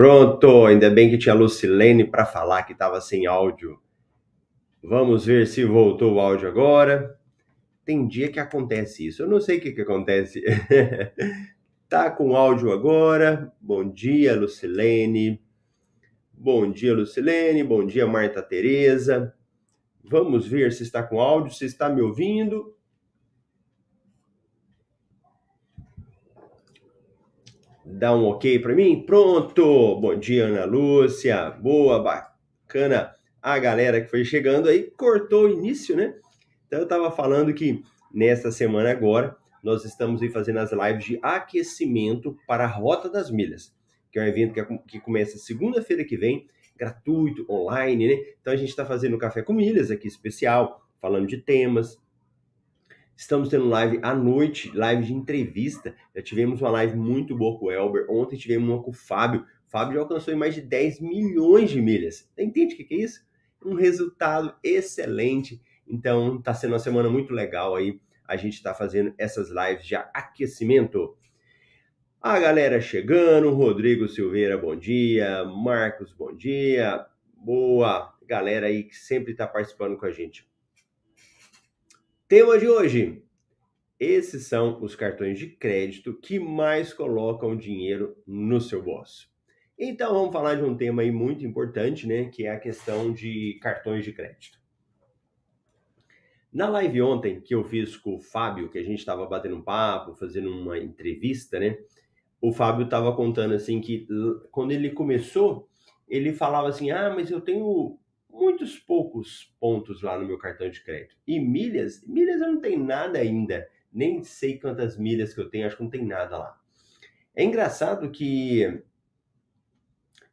Pronto, ainda bem que tinha Lucilene para falar que estava sem áudio. Vamos ver se voltou o áudio agora. Tem dia que acontece isso. Eu não sei o que, que acontece. tá com áudio agora. Bom dia, Lucilene. Bom dia, Lucilene. Bom dia, Marta Tereza. Vamos ver se está com áudio, se está me ouvindo. Dá um ok para mim? Pronto! Bom dia, Ana Lúcia. Boa, bacana. A galera que foi chegando aí cortou o início, né? Então eu estava falando que nesta semana agora nós estamos aí fazendo as lives de aquecimento para a Rota das Milhas, que é um evento que, que começa segunda-feira que vem, gratuito, online, né? Então a gente está fazendo um café com milhas aqui especial, falando de temas, Estamos tendo live à noite, live de entrevista. Já tivemos uma live muito boa com o Elber. Ontem tivemos uma com o Fábio. O Fábio já alcançou mais de 10 milhões de milhas. Entende o que é isso? Um resultado excelente. Então, está sendo uma semana muito legal aí. A gente está fazendo essas lives de aquecimento. A galera chegando, Rodrigo Silveira, bom dia. Marcos, bom dia. Boa galera aí que sempre está participando com a gente. Tema de hoje: esses são os cartões de crédito que mais colocam dinheiro no seu bolso. Então vamos falar de um tema aí muito importante, né, que é a questão de cartões de crédito. Na live ontem que eu fiz com o Fábio, que a gente estava batendo um papo, fazendo uma entrevista, né? O Fábio estava contando assim que quando ele começou, ele falava assim: "Ah, mas eu tenho muitos poucos pontos lá no meu cartão de crédito. E milhas, milhas eu não tenho nada ainda. Nem sei quantas milhas que eu tenho, acho que não tem nada lá. É engraçado que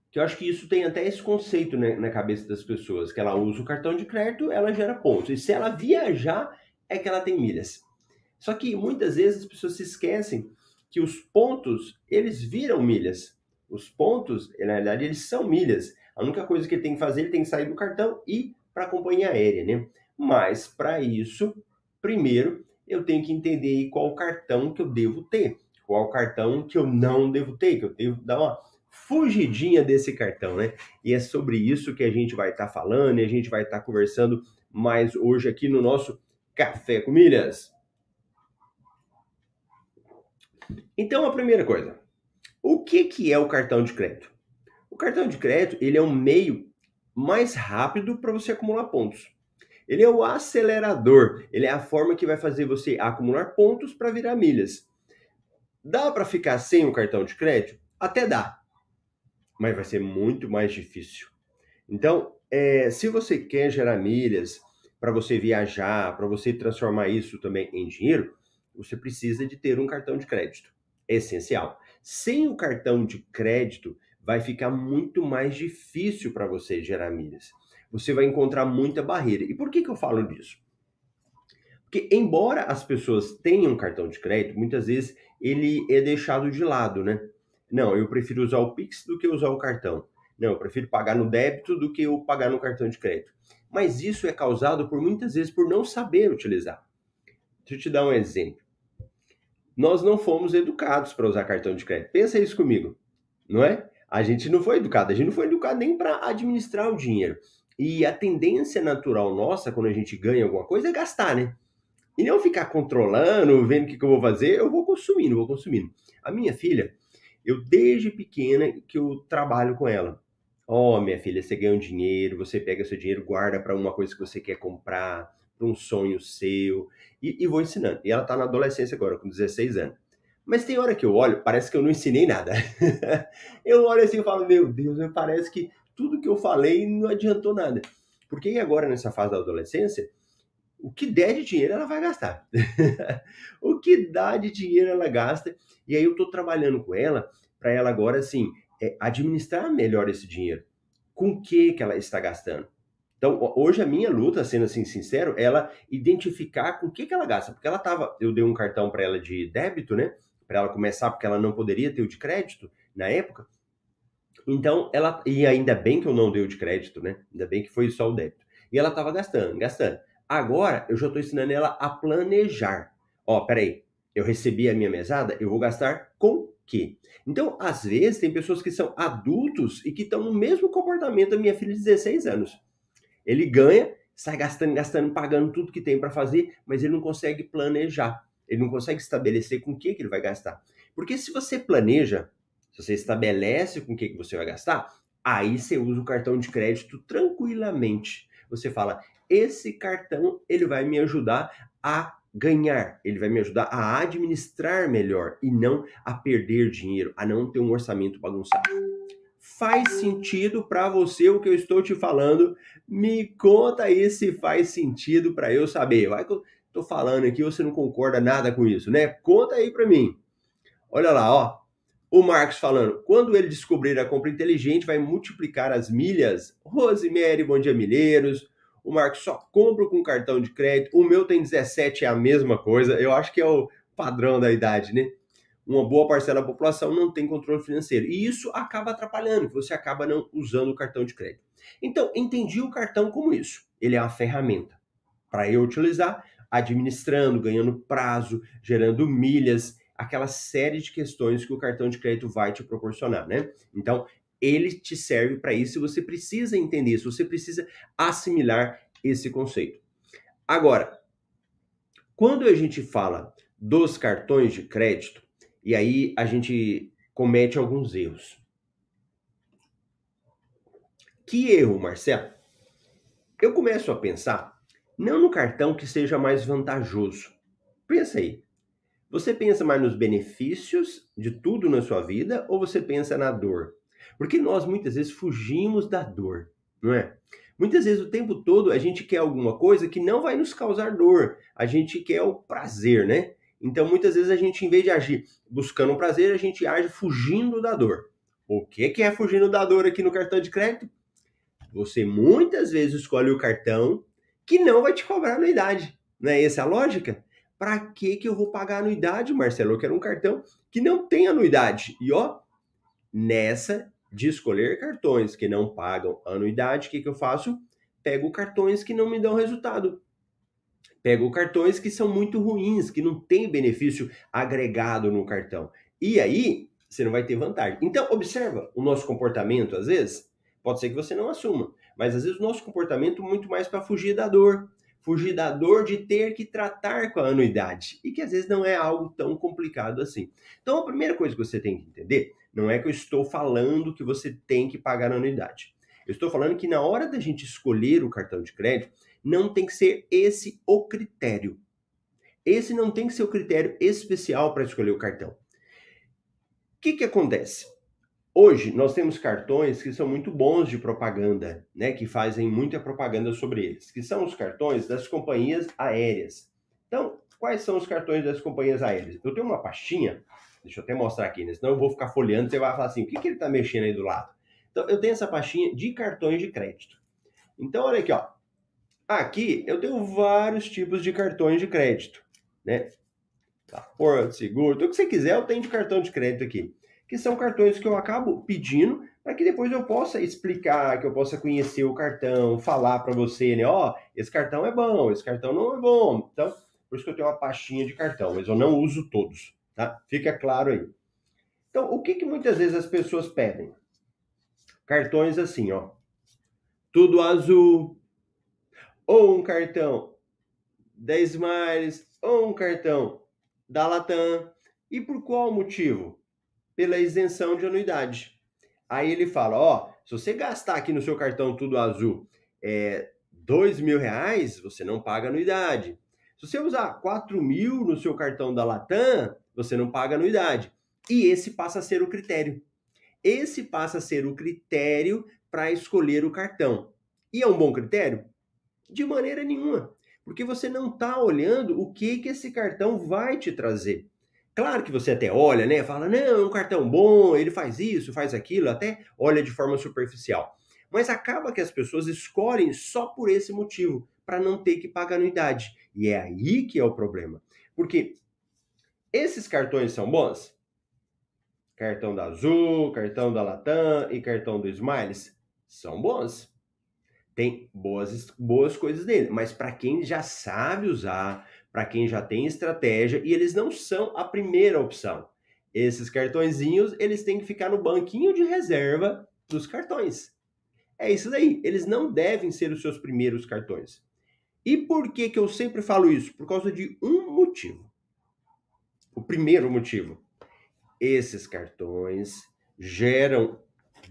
que eu acho que isso tem até esse conceito né, na cabeça das pessoas, que ela usa o cartão de crédito, ela gera pontos. E se ela viajar, é que ela tem milhas. Só que muitas vezes as pessoas se esquecem que os pontos, eles viram milhas. Os pontos, na realidade, eles são milhas. A única coisa que ele tem que fazer, ele tem que sair do cartão e ir para a companhia aérea, né? Mas para isso, primeiro eu tenho que entender qual cartão que eu devo ter, qual cartão que eu não devo ter, que eu devo dar uma fugidinha desse cartão, né? E é sobre isso que a gente vai estar tá falando e a gente vai estar tá conversando mais hoje aqui no nosso Café com Milhas. Então, a primeira coisa, o que, que é o cartão de crédito? O cartão de crédito ele é um meio mais rápido para você acumular pontos. Ele é o acelerador, ele é a forma que vai fazer você acumular pontos para virar milhas. Dá para ficar sem o cartão de crédito? Até dá, mas vai ser muito mais difícil. Então, é, se você quer gerar milhas para você viajar, para você transformar isso também em dinheiro, você precisa de ter um cartão de crédito. É essencial. Sem o cartão de crédito, vai ficar muito mais difícil para você gerar milhas. Você vai encontrar muita barreira. E por que, que eu falo disso? Porque, embora as pessoas tenham cartão de crédito, muitas vezes ele é deixado de lado, né? Não, eu prefiro usar o Pix do que usar o cartão. Não, eu prefiro pagar no débito do que eu pagar no cartão de crédito. Mas isso é causado por muitas vezes por não saber utilizar. Deixa eu te dar um exemplo. Nós não fomos educados para usar cartão de crédito. Pensa isso comigo, não é? A gente não foi educado, a gente não foi educado nem para administrar o dinheiro. E a tendência natural nossa, quando a gente ganha alguma coisa, é gastar, né? E não ficar controlando, vendo o que, que eu vou fazer, eu vou consumindo, vou consumindo. A minha filha, eu desde pequena que eu trabalho com ela. Ó, oh, minha filha, você ganha um dinheiro, você pega seu dinheiro, guarda para uma coisa que você quer comprar, para um sonho seu, e, e, vou ensinando. E ela está na adolescência agora, com 16 anos. Mas tem hora que eu olho, parece que eu não ensinei nada. eu olho assim e falo, meu Deus, parece que tudo que eu falei não adiantou nada. Porque agora, nessa fase da adolescência, o que der de dinheiro ela vai gastar. o que dá de dinheiro ela gasta. E aí eu estou trabalhando com ela para ela agora, assim, é, administrar melhor esse dinheiro. Com o que, que ela está gastando? Então, hoje a minha luta, sendo assim sincero, ela identificar com o que, que ela gasta. Porque ela tava, eu dei um cartão para ela de débito, né? Para ela começar, porque ela não poderia ter o de crédito na época. Então, ela, e ainda bem que eu não dei o de crédito, né? Ainda bem que foi só o débito. E ela estava gastando, gastando. Agora, eu já estou ensinando ela a planejar. Ó, peraí, eu recebi a minha mesada, eu vou gastar com quê? Então, às vezes, tem pessoas que são adultos e que estão no mesmo comportamento da minha filha de 16 anos. Ele ganha, sai gastando, gastando, pagando tudo que tem para fazer, mas ele não consegue planejar. Ele não consegue estabelecer com o que, que ele vai gastar. Porque se você planeja, se você estabelece com o que, que você vai gastar, aí você usa o cartão de crédito tranquilamente. Você fala, esse cartão ele vai me ajudar a ganhar, ele vai me ajudar a administrar melhor e não a perder dinheiro, a não ter um orçamento bagunçado. Faz sentido para você o que eu estou te falando? Me conta aí se faz sentido para eu saber. Vai que eu tô falando aqui, você não concorda nada com isso, né? Conta aí para mim. Olha lá, ó. O Marcos falando, quando ele descobrir a compra inteligente, vai multiplicar as milhas. Rosemary, bom dia, milheiros. O Marcos só compra com cartão de crédito. O meu tem 17, é a mesma coisa. Eu acho que é o padrão da idade, né? Uma boa parcela da população não tem controle financeiro. E isso acaba atrapalhando, você acaba não usando o cartão de crédito. Então, entendi o cartão como isso. Ele é uma ferramenta para eu utilizar, administrando, ganhando prazo, gerando milhas, aquela série de questões que o cartão de crédito vai te proporcionar, né? Então, ele te serve para isso e você precisa entender isso, você precisa assimilar esse conceito. Agora, quando a gente fala dos cartões de crédito, e aí a gente comete alguns erros. Que erro, Marcelo? Eu começo a pensar não no cartão que seja mais vantajoso. Pensa aí. Você pensa mais nos benefícios de tudo na sua vida ou você pensa na dor? Porque nós muitas vezes fugimos da dor, não é? Muitas vezes o tempo todo a gente quer alguma coisa que não vai nos causar dor. A gente quer o prazer, né? Então, muitas vezes a gente, em vez de agir buscando um prazer, a gente age fugindo da dor. O que, que é fugindo da dor aqui no cartão de crédito? Você muitas vezes escolhe o cartão que não vai te cobrar anuidade. Não é essa a lógica? Para que, que eu vou pagar anuidade, Marcelo? Eu quero um cartão que não tem anuidade. E ó, nessa de escolher cartões que não pagam anuidade, o que, que eu faço? Pego cartões que não me dão resultado pego cartões que são muito ruins, que não tem benefício agregado no cartão. E aí, você não vai ter vantagem. Então, observa o nosso comportamento, às vezes, pode ser que você não assuma, mas às vezes o nosso comportamento muito mais para fugir da dor, fugir da dor de ter que tratar com a anuidade, e que às vezes não é algo tão complicado assim. Então, a primeira coisa que você tem que entender não é que eu estou falando que você tem que pagar a anuidade. Eu estou falando que na hora da gente escolher o cartão de crédito, não tem que ser esse o critério. Esse não tem que ser o critério especial para escolher o cartão. O que, que acontece? Hoje nós temos cartões que são muito bons de propaganda, né, que fazem muita propaganda sobre eles, que são os cartões das companhias aéreas. Então, quais são os cartões das companhias aéreas? Eu tenho uma pastinha, deixa eu até mostrar aqui, né, senão eu vou ficar folheando, você vai falar assim, o que, que ele está mexendo aí do lado? Então, eu tenho essa pastinha de cartões de crédito. Então, olha aqui, ó. Aqui eu tenho vários tipos de cartões de crédito, né? Porto, seguro, tudo que você quiser eu tenho de cartão de crédito aqui que são cartões que eu acabo pedindo para que depois eu possa explicar, que eu possa conhecer o cartão, falar para você, né? Ó, oh, esse cartão é bom, esse cartão não é bom. Então, por isso que eu tenho uma pastinha de cartão, mas eu não uso todos, tá? Fica claro aí. Então, o que, que muitas vezes as pessoas pedem? Cartões assim, ó. Tudo azul. Ou um cartão 10 mais, ou um cartão da Latam. E por qual motivo? pela isenção de anuidade. Aí ele fala, ó, se você gastar aqui no seu cartão tudo azul é, dois mil reais, você não paga anuidade. Se você usar 4 mil no seu cartão da Latam, você não paga anuidade. E esse passa a ser o critério. Esse passa a ser o critério para escolher o cartão. E é um bom critério? De maneira nenhuma. Porque você não está olhando o que, que esse cartão vai te trazer. Claro que você até olha, né? Fala, não, é um cartão bom, ele faz isso, faz aquilo, até olha de forma superficial. Mas acaba que as pessoas escolhem só por esse motivo, para não ter que pagar anuidade. E é aí que é o problema. Porque esses cartões são bons? Cartão da Azul, cartão da Latam e cartão do Smiles são bons. Tem boas, boas coisas nele, mas para quem já sabe usar, para quem já tem estratégia e eles não são a primeira opção. Esses cartõezinhos, eles têm que ficar no banquinho de reserva dos cartões. É isso daí, eles não devem ser os seus primeiros cartões. E por que que eu sempre falo isso? Por causa de um motivo. O primeiro motivo, esses cartões geram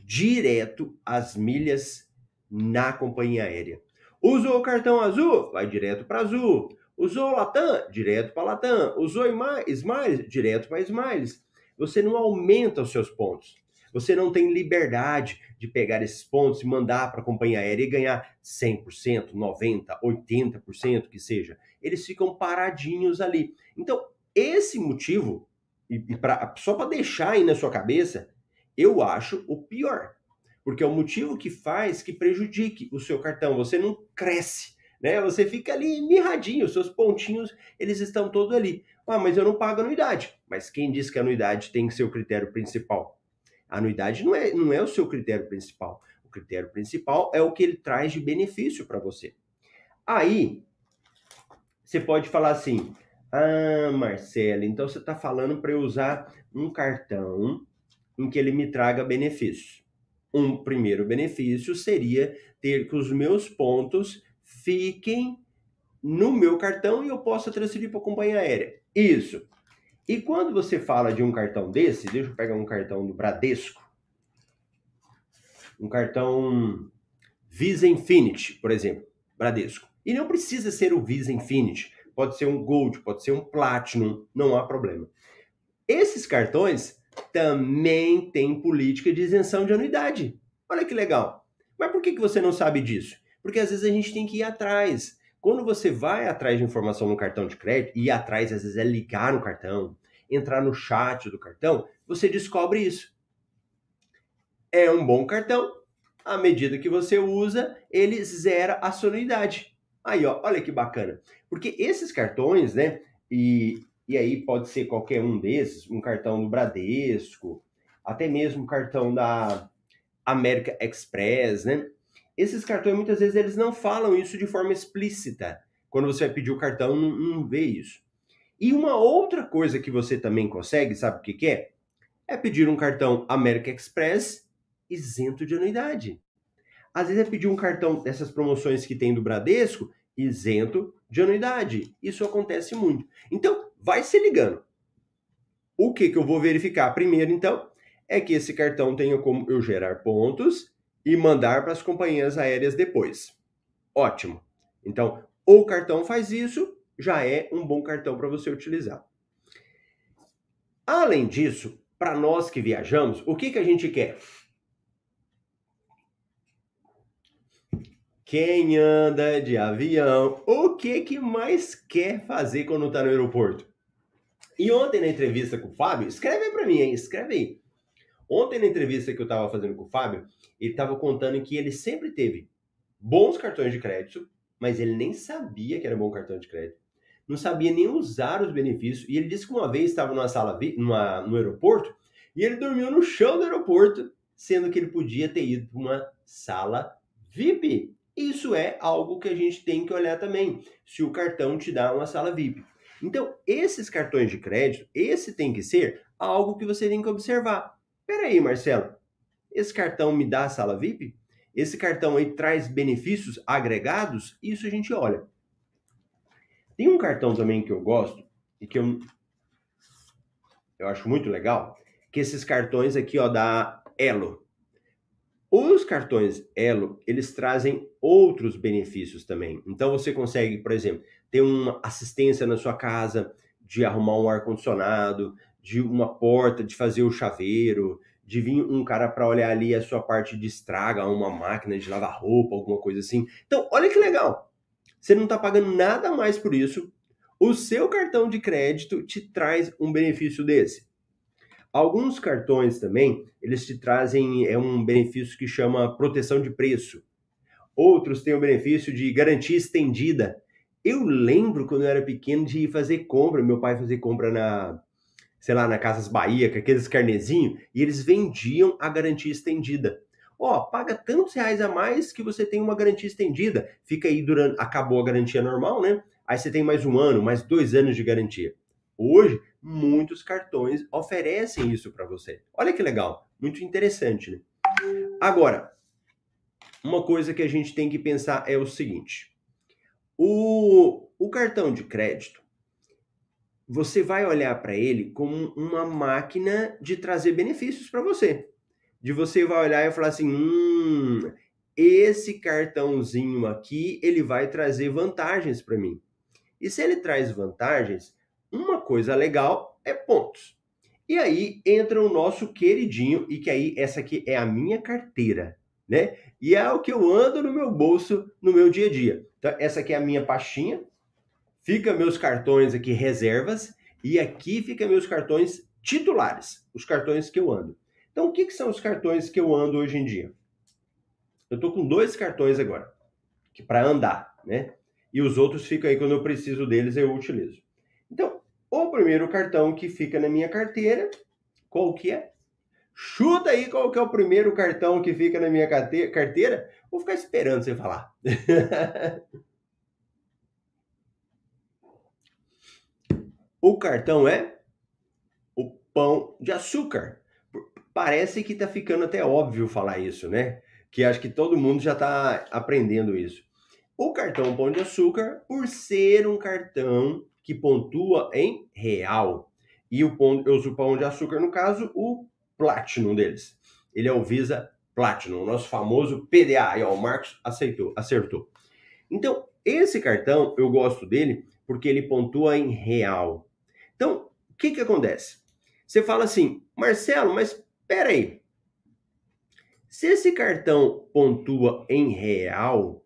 direto as milhas na companhia aérea. Usou o cartão azul, vai direto para azul. Usou Latam? Direto para Latam. Usou Smiles? Direto para Smiles. Você não aumenta os seus pontos. Você não tem liberdade de pegar esses pontos e mandar para a companhia aérea e ganhar 100%, 90%, 80% que seja. Eles ficam paradinhos ali. Então, esse motivo, e, pra, só para deixar aí na sua cabeça, eu acho o pior. Porque é o motivo que faz que prejudique o seu cartão. Você não cresce né? Você fica ali mirradinho, seus pontinhos, eles estão todos ali. Ah, mas eu não pago anuidade. Mas quem diz que a anuidade tem que ser o critério principal? A anuidade não é, não é o seu critério principal. O critério principal é o que ele traz de benefício para você. Aí, você pode falar assim: Ah, Marcelo, então você está falando para eu usar um cartão em que ele me traga benefícios. Um primeiro benefício seria ter que os meus pontos fiquem no meu cartão e eu possa transferir para a companhia aérea. Isso. E quando você fala de um cartão desse, deixa eu pegar um cartão do Bradesco, um cartão Visa Infinity, por exemplo, Bradesco. E não precisa ser o Visa Infinity, pode ser um Gold, pode ser um Platinum, não há problema. Esses cartões também têm política de isenção de anuidade. Olha que legal. Mas por que, você não sabe disso? Porque às vezes a gente tem que ir atrás. Quando você vai atrás de informação no cartão de crédito, ir atrás às vezes é ligar no cartão, entrar no chat do cartão, você descobre isso. É um bom cartão. À medida que você usa, ele zera a anuidade. Aí, ó, olha que bacana. Porque esses cartões, né? E, e aí pode ser qualquer um desses, um cartão do Bradesco, até mesmo um cartão da América Express, né? Esses cartões, muitas vezes, eles não falam isso de forma explícita. Quando você vai pedir o cartão, não, não vê isso. E uma outra coisa que você também consegue, sabe o que, que é? É pedir um cartão American Express isento de anuidade. Às vezes é pedir um cartão dessas promoções que tem do Bradesco isento de anuidade. Isso acontece muito. Então, vai se ligando. O que, que eu vou verificar primeiro, então, é que esse cartão tenha como eu gerar pontos e mandar para as companhias aéreas depois. Ótimo. Então, o cartão faz isso, já é um bom cartão para você utilizar. Além disso, para nós que viajamos, o que, que a gente quer? Quem anda de avião, o que que mais quer fazer quando está no aeroporto? E ontem na entrevista com o Fábio, escreve aí para mim, hein? escreve aí. Ontem na entrevista que eu estava fazendo com o Fábio, ele estava contando que ele sempre teve bons cartões de crédito, mas ele nem sabia que era bom cartão de crédito. Não sabia nem usar os benefícios. E ele disse que uma vez estava numa sala, numa, no aeroporto, e ele dormiu no chão do aeroporto, sendo que ele podia ter ido para uma sala VIP. Isso é algo que a gente tem que olhar também, se o cartão te dá uma sala VIP. Então, esses cartões de crédito, esse tem que ser algo que você tem que observar. Peraí, Marcelo, esse cartão me dá sala VIP? Esse cartão aí traz benefícios agregados? Isso a gente olha. Tem um cartão também que eu gosto e que eu, eu acho muito legal, que esses cartões aqui, ó, da Elo. Os cartões Elo, eles trazem outros benefícios também. Então você consegue, por exemplo, ter uma assistência na sua casa de arrumar um ar condicionado, de uma porta, de fazer o chaveiro, de vir um cara para olhar ali a sua parte de estraga, uma máquina de lavar roupa, alguma coisa assim. Então, olha que legal. Você não está pagando nada mais por isso. O seu cartão de crédito te traz um benefício desse. Alguns cartões também, eles te trazem é um benefício que chama proteção de preço. Outros têm o benefício de garantia estendida. Eu lembro quando eu era pequeno de ir fazer compra, meu pai fazer compra na, sei lá, na Casas Bahia, com aqueles carnezinhos, e eles vendiam a garantia estendida. Ó, paga tantos reais a mais que você tem uma garantia estendida. Fica aí durante. Acabou a garantia normal, né? Aí você tem mais um ano, mais dois anos de garantia. Hoje, muitos cartões oferecem isso para você. Olha que legal, muito interessante, né? Agora, uma coisa que a gente tem que pensar é o seguinte: o, o cartão de crédito, você vai olhar para ele como uma máquina de trazer benefícios para você. De você vai olhar e falar assim: hum, esse cartãozinho aqui ele vai trazer vantagens para mim. E se ele traz vantagens, uma coisa legal é pontos. E aí entra o nosso queridinho, e que aí essa aqui é a minha carteira, né? E é o que eu ando no meu bolso no meu dia a dia. Então, essa aqui é a minha pastinha, fica meus cartões aqui reservas, e aqui fica meus cartões titulares, os cartões que eu ando. Então, o que, que são os cartões que eu ando hoje em dia? Eu tô com dois cartões agora, que para andar, né? E os outros ficam aí quando eu preciso deles, eu utilizo. Então, o primeiro cartão que fica na minha carteira, qual que é? Chuta aí qual que é o primeiro cartão que fica na minha carteira. Vou ficar esperando você falar. o cartão é o pão de açúcar. Parece que está ficando até óbvio falar isso, né? Que acho que todo mundo já está aprendendo isso. O cartão pão de açúcar, por ser um cartão que pontua em real. E o pão, eu uso o pão de açúcar, no caso, o Platinum deles. Ele é o Visa Platinum, o nosso famoso PDA. E ó, o Marcos aceitou, acertou. Então, esse cartão, eu gosto dele porque ele pontua em real. Então, o que que acontece? Você fala assim, Marcelo, mas peraí. Se esse cartão pontua em real,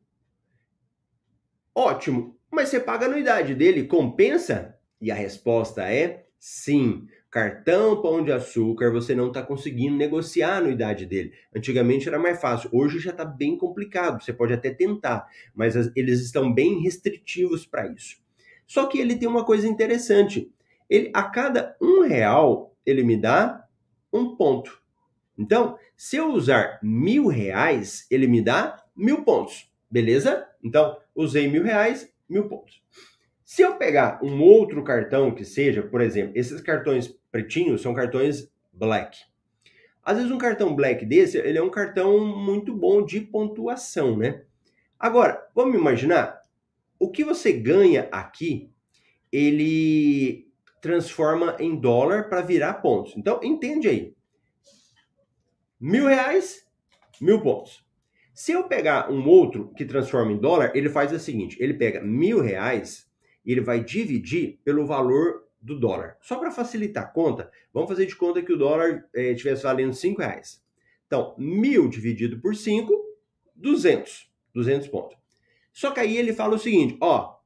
ótimo. Mas você paga a anuidade dele, compensa? E a resposta é sim. Cartão Pão de Açúcar, você não está conseguindo negociar a anuidade dele. Antigamente era mais fácil, hoje já está bem complicado. Você pode até tentar, mas eles estão bem restritivos para isso. Só que ele tem uma coisa interessante. Ele, a cada um real, ele me dá um ponto. Então, se eu usar mil reais, ele me dá mil pontos. Beleza? Então, usei mil reais, mil pontos. Se eu pegar um outro cartão que seja, por exemplo, esses cartões pretinhos são cartões black. Às vezes um cartão black desse, ele é um cartão muito bom de pontuação, né? Agora, vamos imaginar, o que você ganha aqui, ele transforma em dólar para virar pontos. Então, entende aí. Mil reais, mil pontos. Se eu pegar um outro que transforma em dólar, ele faz o seguinte: ele pega mil reais ele vai dividir pelo valor do dólar. Só para facilitar a conta, vamos fazer de conta que o dólar estivesse eh, valendo 5 reais. Então, mil dividido por 5, 200. 200 pontos. Só que aí ele fala o seguinte, ó,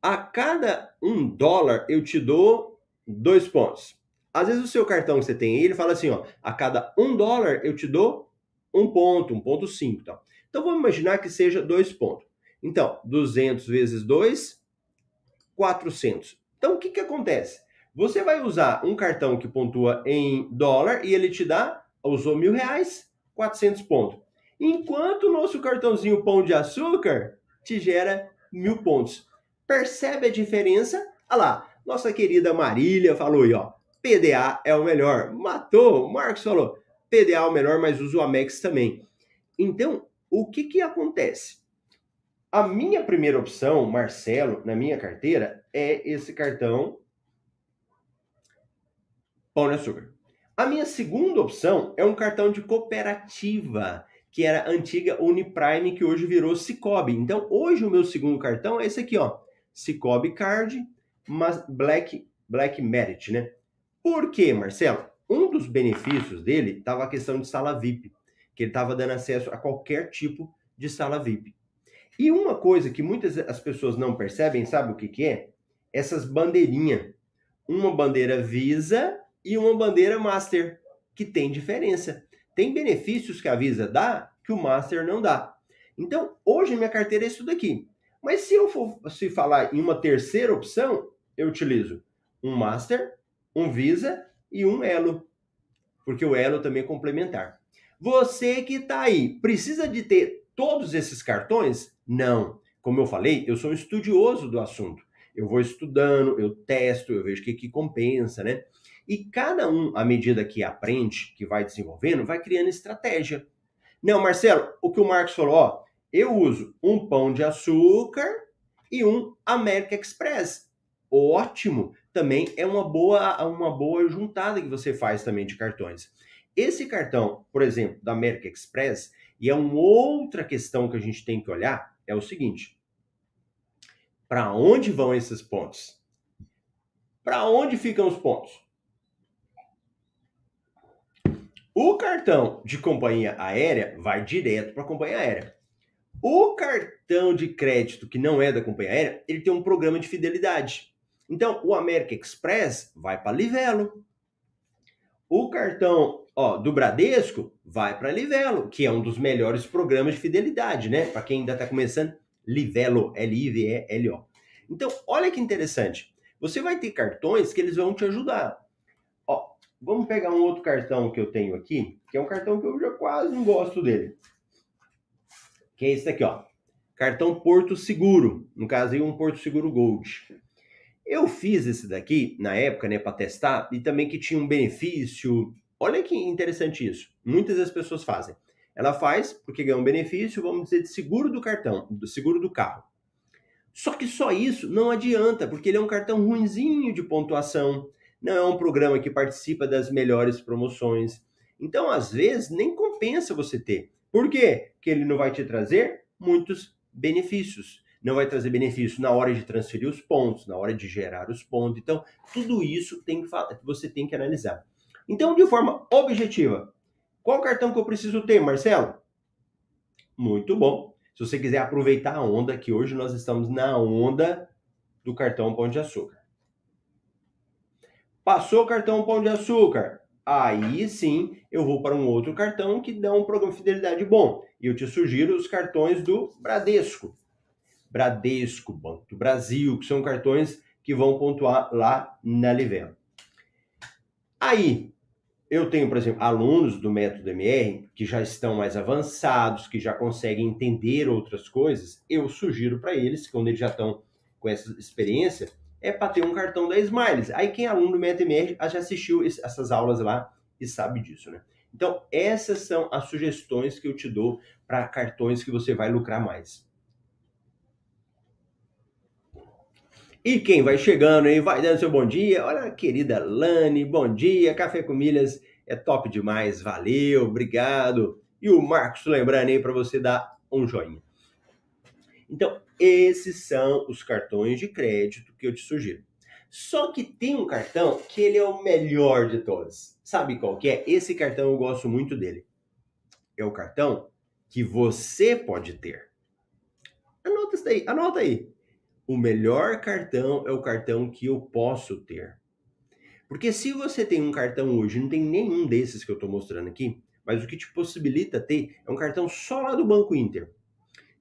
a cada um dólar eu te dou dois pontos. Às vezes o seu cartão que você tem aí, ele fala assim, ó, a cada um dólar eu te dou um ponto, um ponto cinco, tá? Então vamos imaginar que seja dois pontos. Então, 200 vezes 2, 400. Então o que que acontece? Você vai usar um cartão que pontua em dólar e ele te dá, usou mil reais, 400 pontos. Enquanto o nosso cartãozinho Pão de Açúcar te gera mil pontos. Percebe a diferença? Olha lá, nossa querida Marília falou aí, ó. PDA é o melhor. Matou. Marcos falou. PDA é o melhor, mas uso o Amex também. Então, o que que acontece? A minha primeira opção, Marcelo, na minha carteira, é esse cartão Pão de Açúcar. A minha segunda opção é um cartão de cooperativa que era a antiga Uniprime, que hoje virou Cicobi. Então, hoje o meu segundo cartão é esse aqui, ó. Cicobi Card, mas Black, Black Merit, né? Por quê, Marcelo? Um dos benefícios dele estava a questão de sala VIP, que ele estava dando acesso a qualquer tipo de sala VIP. E uma coisa que muitas as pessoas não percebem, sabe o que, que é? Essas bandeirinhas. Uma bandeira Visa e uma bandeira Master, que tem diferença. Tem benefícios que a Visa dá que o Master não dá. Então, hoje minha carteira é isso daqui. Mas se eu for se falar em uma terceira opção, eu utilizo um Master, um Visa e um Elo. Porque o Elo também é complementar. Você que está aí, precisa de ter todos esses cartões? Não. Como eu falei, eu sou um estudioso do assunto. Eu vou estudando, eu testo, eu vejo o que, que compensa, né? E cada um, à medida que aprende, que vai desenvolvendo, vai criando estratégia. Não, Marcelo, o que o Marcos falou, ó, eu uso um pão de açúcar e um American Express. Ótimo! Também é uma boa, uma boa juntada que você faz também de cartões. Esse cartão, por exemplo, da American Express, e é uma outra questão que a gente tem que olhar, é o seguinte: para onde vão esses pontos? Para onde ficam os pontos? O cartão de companhia aérea vai direto para a companhia aérea. O cartão de crédito que não é da companhia aérea, ele tem um programa de fidelidade. Então, o American Express vai para Livelo. O cartão ó, do Bradesco vai para Livelo, que é um dos melhores programas de fidelidade, né? Para quem ainda está começando, Livelo, L-I-V-E-L-O. Então, olha que interessante. Você vai ter cartões que eles vão te ajudar. Vamos pegar um outro cartão que eu tenho aqui, que é um cartão que eu já quase não gosto dele. Que é esse daqui, ó. Cartão Porto Seguro. No caso aí, um Porto Seguro Gold. Eu fiz esse daqui na época, né, para testar, e também que tinha um benefício. Olha que interessante isso. Muitas das pessoas fazem. Ela faz porque ganha um benefício, vamos dizer, de seguro do cartão, do seguro do carro. Só que só isso não adianta, porque ele é um cartão ruinzinho de pontuação não é um programa que participa das melhores promoções. Então, às vezes, nem compensa você ter. Por quê? Porque ele não vai te trazer muitos benefícios. Não vai trazer benefício na hora de transferir os pontos, na hora de gerar os pontos. Então, tudo isso tem que você tem que analisar. Então, de forma objetiva, qual cartão que eu preciso ter, Marcelo? Muito bom. Se você quiser aproveitar a onda, que hoje nós estamos na onda do cartão Pão de Açúcar. Passou o cartão Pão de Açúcar. Aí sim eu vou para um outro cartão que dá um programa de fidelidade bom. E eu te sugiro os cartões do Bradesco. Bradesco, Banco do Brasil, que são cartões que vão pontuar lá na Livelo. Aí, eu tenho, por exemplo, alunos do método MR que já estão mais avançados, que já conseguem entender outras coisas. Eu sugiro para eles, quando eles já estão com essa experiência, é para ter um cartão da Smiles. Aí quem é aluno do MetaMR já assistiu essas aulas lá e sabe disso, né? Então, essas são as sugestões que eu te dou para cartões que você vai lucrar mais. E quem vai chegando aí, vai dando seu bom dia. Olha, querida Lani, bom dia. Café com Milhas é top demais. Valeu, obrigado. E o Marcos lembrando aí para você dar um joinha. Então, esses são os cartões de crédito que eu te sugiro. Só que tem um cartão que ele é o melhor de todos. Sabe qual que é? Esse cartão eu gosto muito dele. É o cartão que você pode ter. Anota isso aí, anota aí. O melhor cartão é o cartão que eu posso ter. Porque se você tem um cartão hoje, não tem nenhum desses que eu estou mostrando aqui, mas o que te possibilita ter é um cartão só lá do Banco Inter.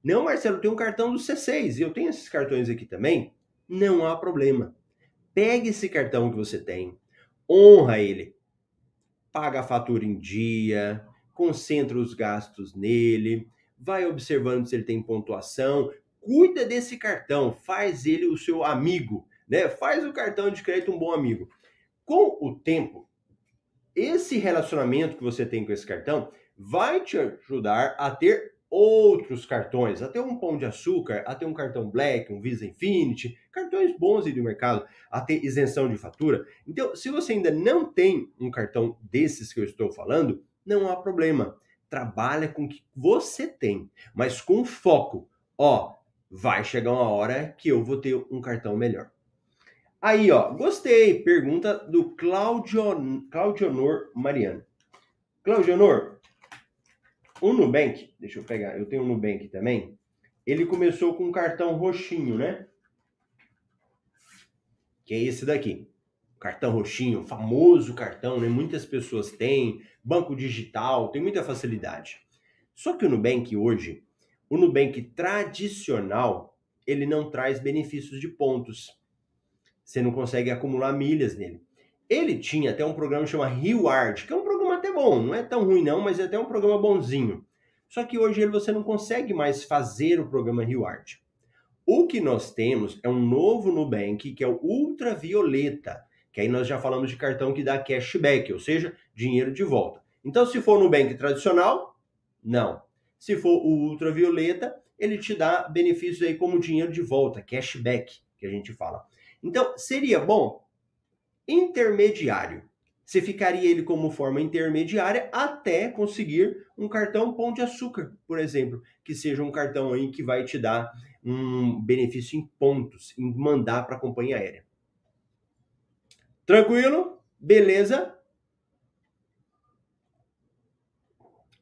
Não, Marcelo, tem um cartão do C6 e eu tenho esses cartões aqui também. Não há problema. Pegue esse cartão que você tem, honra ele, paga a fatura em dia, concentra os gastos nele, vai observando se ele tem pontuação, cuida desse cartão, faz ele o seu amigo, né? Faz o cartão de crédito um bom amigo. Com o tempo, esse relacionamento que você tem com esse cartão vai te ajudar a ter outros cartões, até um pão de açúcar, até um cartão Black, um Visa Infinity, cartões bons aí do mercado, até isenção de fatura. Então, se você ainda não tem um cartão desses que eu estou falando, não há problema. Trabalha com o que você tem, mas com foco. Ó, vai chegar uma hora que eu vou ter um cartão melhor. Aí, ó, gostei. Pergunta do Claudio, Claudionor Mariano. Claudionor, o Nubank, deixa eu pegar, eu tenho um Nubank também. Ele começou com um cartão roxinho, né? Que é esse daqui. Cartão roxinho, famoso cartão, né? Muitas pessoas têm, banco digital, tem muita facilidade. Só que o Nubank hoje, o Nubank tradicional, ele não traz benefícios de pontos. Você não consegue acumular milhas nele. Ele tinha até um programa chamado Reward, que é um até bom, não é tão ruim não, mas é até um programa bonzinho. Só que hoje você não consegue mais fazer o programa Reward. O que nós temos é um novo Nubank, que é o Ultravioleta, que aí nós já falamos de cartão que dá cashback, ou seja, dinheiro de volta. Então, se for Nubank tradicional, não. Se for o Ultravioleta, ele te dá benefícios aí como dinheiro de volta, cashback, que a gente fala. Então, seria bom intermediário. Você ficaria ele como forma intermediária até conseguir um cartão Pão de Açúcar, por exemplo, que seja um cartão aí que vai te dar um benefício em pontos, em mandar para a companhia aérea. Tranquilo? Beleza?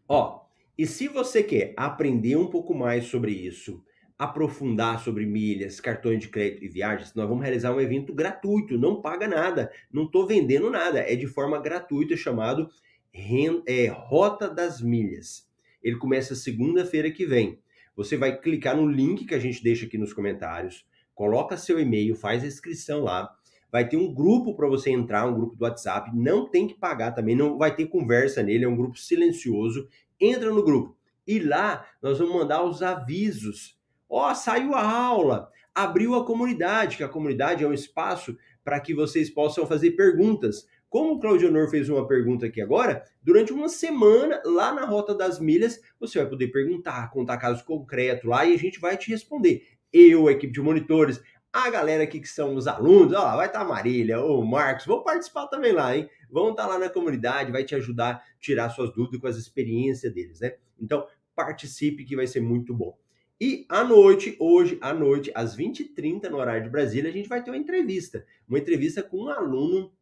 Ó, e se você quer aprender um pouco mais sobre isso, aprofundar sobre milhas, cartões de crédito e viagens, nós vamos realizar um evento gratuito, não paga nada, não estou vendendo nada, é de forma gratuita chamado é, Rota das Milhas. Ele começa segunda-feira que vem. Você vai clicar no link que a gente deixa aqui nos comentários, coloca seu e-mail, faz a inscrição lá. Vai ter um grupo para você entrar, um grupo do WhatsApp. Não tem que pagar também, não vai ter conversa nele, é um grupo silencioso. Entra no grupo. E lá nós vamos mandar os avisos Ó, oh, saiu a aula, abriu a comunidade, que a comunidade é um espaço para que vocês possam fazer perguntas. Como o Claudio Honor fez uma pergunta aqui agora, durante uma semana lá na Rota das Milhas, você vai poder perguntar, contar casos concretos lá e a gente vai te responder. Eu, a equipe de monitores, a galera aqui que são os alunos, ó, vai estar tá a Marília, o Marcos, vão participar também lá, hein? Vão estar tá lá na comunidade, vai te ajudar a tirar suas dúvidas com as experiências deles, né? Então, participe que vai ser muito bom. E à noite, hoje à noite, às 20h30, no horário de Brasília, a gente vai ter uma entrevista. Uma entrevista com um aluno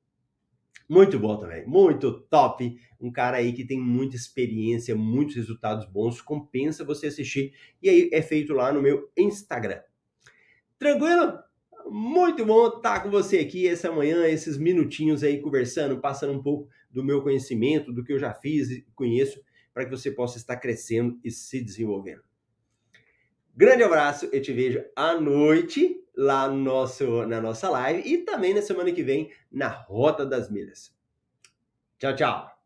muito bom também, muito top. Um cara aí que tem muita experiência, muitos resultados bons. Compensa você assistir. E aí é feito lá no meu Instagram. Tranquilo? Muito bom estar com você aqui essa manhã, esses minutinhos aí conversando, passando um pouco do meu conhecimento, do que eu já fiz e conheço, para que você possa estar crescendo e se desenvolvendo. Grande abraço, eu te vejo à noite lá no nosso, na nossa live e também na semana que vem na Rota das Milhas. Tchau, tchau.